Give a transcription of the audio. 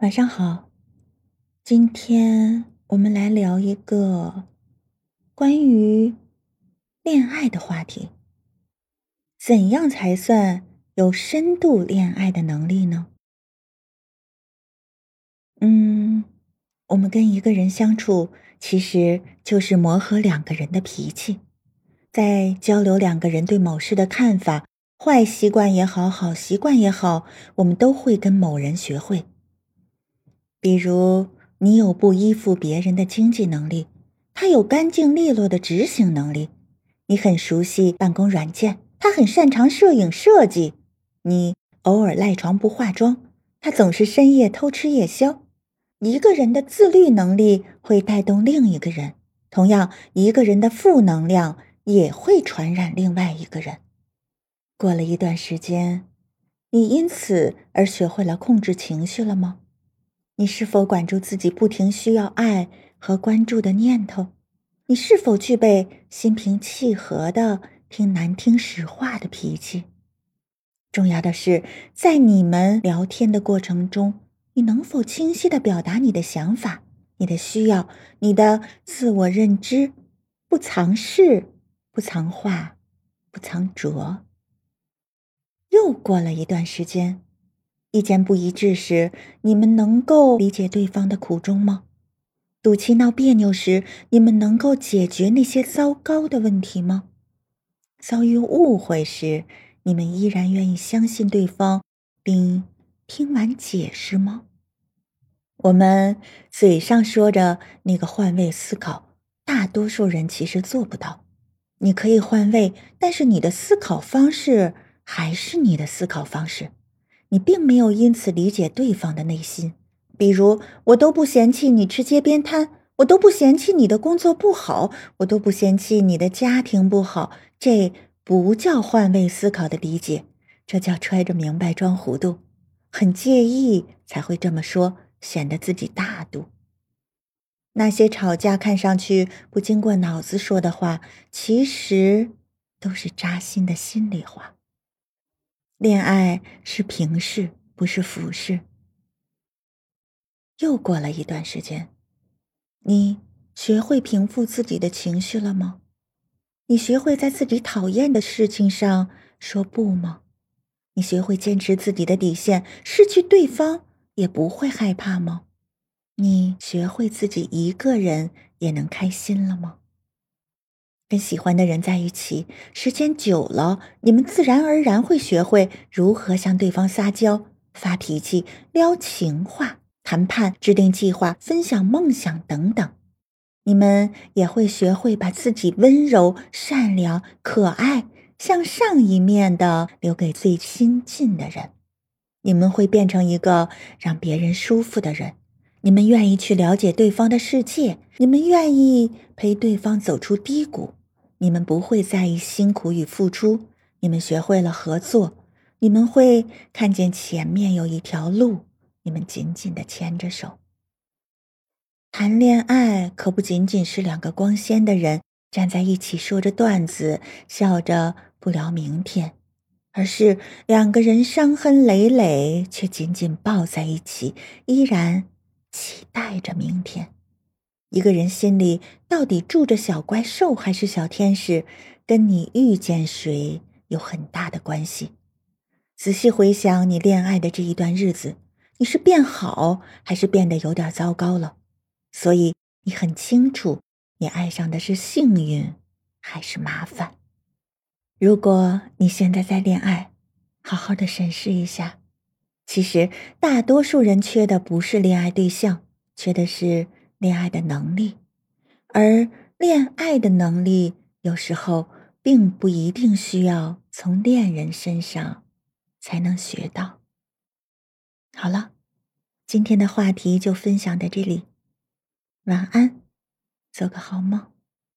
晚上好，今天我们来聊一个关于恋爱的话题。怎样才算有深度恋爱的能力呢？嗯，我们跟一个人相处，其实就是磨合两个人的脾气，在交流两个人对某事的看法，坏习惯也好，好习惯也好，我们都会跟某人学会。比如，你有不依附别人的经济能力，他有干净利落的执行能力；你很熟悉办公软件，他很擅长摄影设计；你偶尔赖床不化妆，他总是深夜偷吃夜宵。一个人的自律能力会带动另一个人，同样，一个人的负能量也会传染另外一个人。过了一段时间，你因此而学会了控制情绪了吗？你是否管住自己不停需要爱和关注的念头？你是否具备心平气和的听难听实话的脾气？重要的是，在你们聊天的过程中，你能否清晰的表达你的想法、你的需要、你的自我认知，不藏事，不藏话，不藏拙？又过了一段时间。意见不一致时，你们能够理解对方的苦衷吗？赌气闹别扭时，你们能够解决那些糟糕的问题吗？遭遇误会时，你们依然愿意相信对方，并听完解释吗？我们嘴上说着那个换位思考，大多数人其实做不到。你可以换位，但是你的思考方式还是你的思考方式。你并没有因此理解对方的内心，比如我都不嫌弃你吃街边摊，我都不嫌弃你的工作不好，我都不嫌弃你的家庭不好，这不叫换位思考的理解，这叫揣着明白装糊涂，很介意才会这么说，显得自己大度。那些吵架看上去不经过脑子说的话，其实都是扎心的心里话。恋爱是平视，不是俯视。又过了一段时间，你学会平复自己的情绪了吗？你学会在自己讨厌的事情上说不吗？你学会坚持自己的底线，失去对方也不会害怕吗？你学会自己一个人也能开心了吗？跟喜欢的人在一起，时间久了，你们自然而然会学会如何向对方撒娇、发脾气、撩情话、谈判、制定计划、分享梦想等等。你们也会学会把自己温柔、善良、可爱、向上一面的留给最亲近的人。你们会变成一个让别人舒服的人。你们愿意去了解对方的世界，你们愿意陪对方走出低谷，你们不会在意辛苦与付出，你们学会了合作，你们会看见前面有一条路，你们紧紧的牵着手。谈恋爱可不仅仅是两个光鲜的人站在一起说着段子，笑着不聊明天，而是两个人伤痕累累却紧紧抱在一起，依然。期待着明天，一个人心里到底住着小怪兽还是小天使，跟你遇见谁有很大的关系。仔细回想你恋爱的这一段日子，你是变好还是变得有点糟糕了？所以你很清楚，你爱上的是幸运还是麻烦。如果你现在在恋爱，好好的审视一下。其实，大多数人缺的不是恋爱对象，缺的是恋爱的能力。而恋爱的能力，有时候并不一定需要从恋人身上才能学到。好了，今天的话题就分享到这里，晚安，做个好梦。